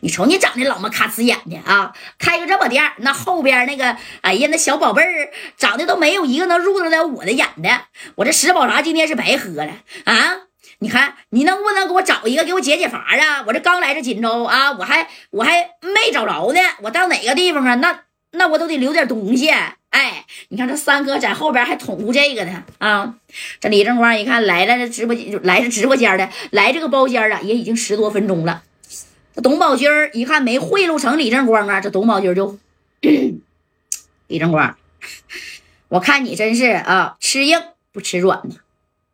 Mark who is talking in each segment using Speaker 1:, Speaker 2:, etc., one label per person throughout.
Speaker 1: 你瞅你长得老么卡呲眼的啊！开个这么店，那后边那个，哎呀，那小宝贝儿长得都没有一个能入得了我的眼的。我这十宝茶今天是白喝了啊！你看，你能不能给我找一个给我解解乏啊？我这刚来这锦州啊，我还我还没找着呢。我到哪个地方啊？那那我都得留点东西。哎，你看这三哥在后边还捅咕这个呢啊！这李正光一看来了，这直播间来这直播间的，来这个包间啊，也已经十多分钟了。这董宝军一看没贿赂成李正光啊，这董宝军就李正光，我看你真是啊，吃硬不吃软呢。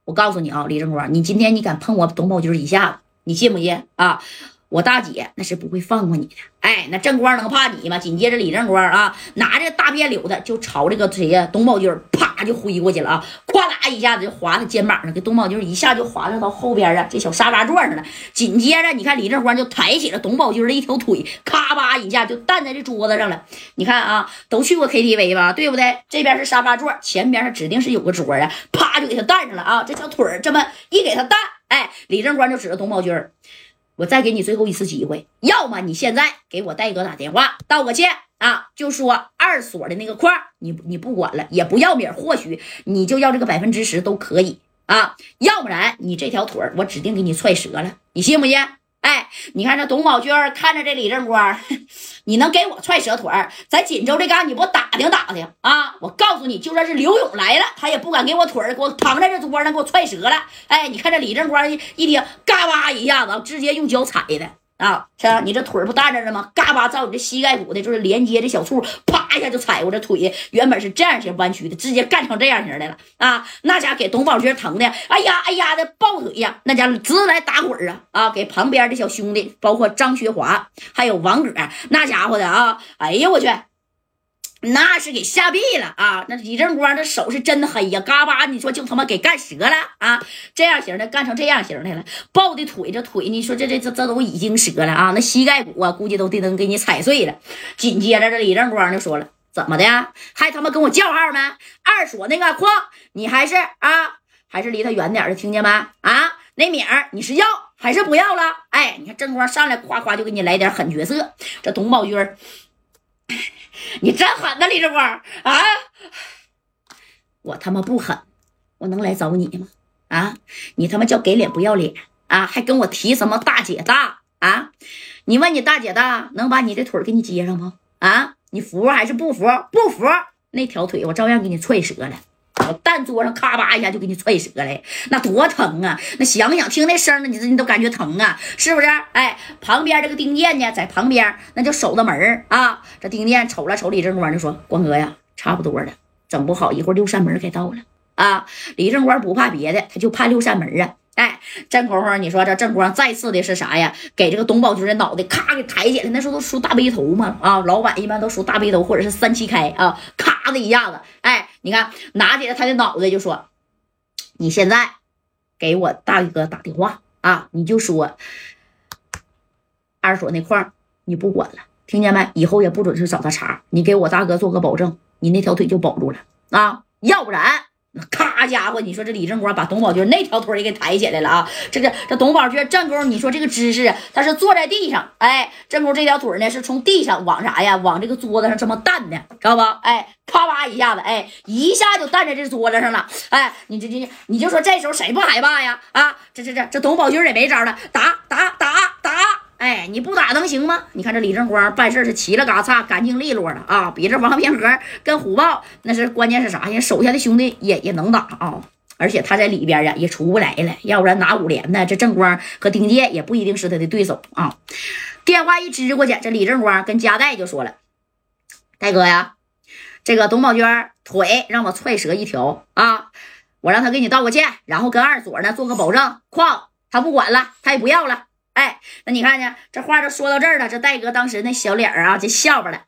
Speaker 1: 我告诉你啊，李正光，你今天你敢碰我董宝军一下子，你信不信啊？我大姐那是不会放过你的，哎，那正光能怕你吗？紧接着李正光啊，拿着大辫柳子就朝这个谁呀，董宝军啪就挥过去了啊，咵啦一下子就划他肩膀上，给董宝军一下就划到到后边啊，这小沙发座上了。紧接着你看李正光就抬起了董宝军的一条腿，咔吧一下就弹在这桌子上了。你看啊，都去过 KTV 吧，对不对？这边是沙发座，前边指定是有个桌啊，啪就给他弹上了啊，这小腿这么一给他弹，哎，李正光就指着董宝军儿。我再给你最后一次机会，要么你现在给我戴哥打电话道个歉啊，就说二所的那个块你你不管了，也不要米，或许你就要这个百分之十都可以啊，要不然你这条腿我指定给你踹折了，你信不信？哎，你看这董宝娟看着这李正光，你能给我踹折腿儿在锦州这旮，你不打听打听啊？我告诉你，就算是刘勇来了，他也不敢给我腿儿给我躺在这桌上给我踹折了。哎，你看这李正光一听，嘎巴一下子，直接用脚踩的。啊，是啊，你这腿不站着呢吗？嘎巴照你这膝盖骨的，就是连接这小处，啪一下就踩过这腿，原本是这样型弯曲的，直接干成这样型的了啊！那家给董宝军疼的，哎呀哎呀的抱腿呀，那家直来打滚啊啊！给旁边的小兄弟，包括张学华还有王哥，那家伙的啊，哎呀我去！那是给吓毙了啊！那李正光这手是真黑呀，嘎巴，你说就他妈给干折了啊！这样型的干成这样型的了，抱的腿这腿，你说这这这这都已经折了啊！那膝盖骨啊，估计都得能给你踩碎了。紧接着这李正光就说了：“怎么的？还他妈跟我叫号没？二锁那个矿，你还是啊，还是离他远点的，听见没？啊，那米儿你是要还是不要了？哎，你看正光上来夸夸就给你来点狠角色，这董宝军。”你真狠呐，李志光啊！我他妈不狠，我能来找你吗？啊！你他妈叫给脸不要脸啊！还跟我提什么大姐大啊？你问你大姐大能把你的腿给你接上吗？啊！你服还是不服？不服，那条腿我照样给你踹折了。我蛋桌上咔吧一下就给你踹折了，那多疼啊！那想想听那声呢，你这你都感觉疼啊，是不是？哎，旁边这个丁健呢，在旁边那就守着门啊。这丁健瞅了瞅李正光，就说：“光哥呀，差不多了，整不好一会儿六扇门该到了啊。”李正光不怕别的，他就怕六扇门啊。哎，这功夫你说这正光再次的是啥呀？给这个董宝军的脑袋咔给抬起来，那时候都梳大背头嘛啊，老板一般都梳大背头或者是三七开啊，咔的一下子，哎，你看拿起了他的脑袋就说：“你现在给我大哥打电话啊，你就说二所那块你不管了，听见没？以后也不准去找他茬，你给我大哥做个保证，你那条腿就保住了啊，要不然。”咔家伙，你说这李正光把董宝军那条腿也给抬起来了啊！这个这董宝军正宫，你说这个姿势，他是坐在地上，哎，正宫这条腿呢是从地上往啥呀？往这个桌子上这么弹的，知道不？哎，咔吧一下子，哎，一下就弹在这桌子上了，哎，你这这你就说这时候谁不害怕呀？啊，这这这这董宝军也没招了，打打打。哎，你不打能行吗？你看这李正光办事是齐了嘎嚓，干净利落的啊，比这王平和跟虎豹那是关键是啥呀？手下的兄弟也也能打啊，而且他在里边呀也出不来了，要不然拿五连呢，这正光和丁健也不一定是他的对手啊。电话一支过去，这李正光跟加代就说了：“戴哥呀，这个董宝娟腿让我踹折一条啊，我让他给你道个歉，然后跟二锁呢做个保证，矿他不管了，他也不要了。”哎，那你看呢？这话都说到这儿了，这戴哥当时那小脸啊，就笑巴了。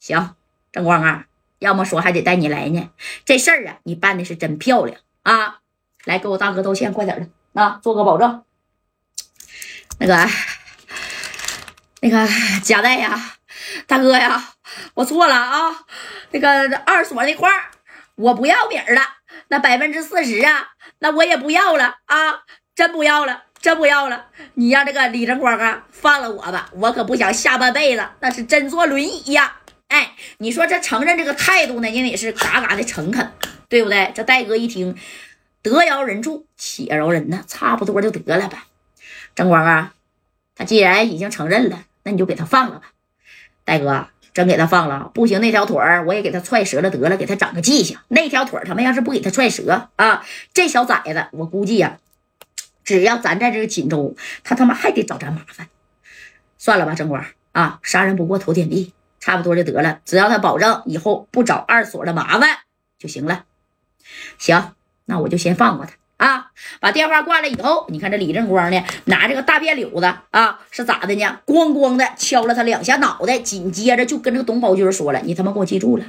Speaker 1: 行，正光啊，要么说还得带你来呢。这事儿啊，你办的是真漂亮啊！来，给我大哥道歉，快点的啊，做个保证。那个，那个贾代呀，大哥呀，我错了啊。那个二所那块儿，我不要米了。那百分之四十啊，那我也不要了啊，真不要了。真不要了，你让这个李正光啊放了我吧，我可不想下半辈子那是真坐轮椅呀！哎，你说这承认这个态度呢，人也是嘎嘎的诚恳，对不对？这戴哥一听，得饶人处且饶人呢，差不多就得了呗。正光啊，他既然已经承认了，那你就给他放了吧。戴哥，真给他放了，不行，那条腿儿我也给他踹折了得了，给他长个记性。那条腿他们要是不给他踹折啊，这小崽子我估计呀，只要咱在这个锦州，他他妈还得找咱麻烦。算了吧，正光啊，杀人不过头点地。差不多就得了，只要他保证以后不找二所的麻烦就行了。行，那我就先放过他啊。把电话挂了以后，你看这李正光呢，拿这个大辫柳子啊，是咋的呢？咣咣的敲了他两下脑袋，紧接着就跟这个董宝军说了：“你他妈给我记住了。”